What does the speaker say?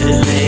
delay.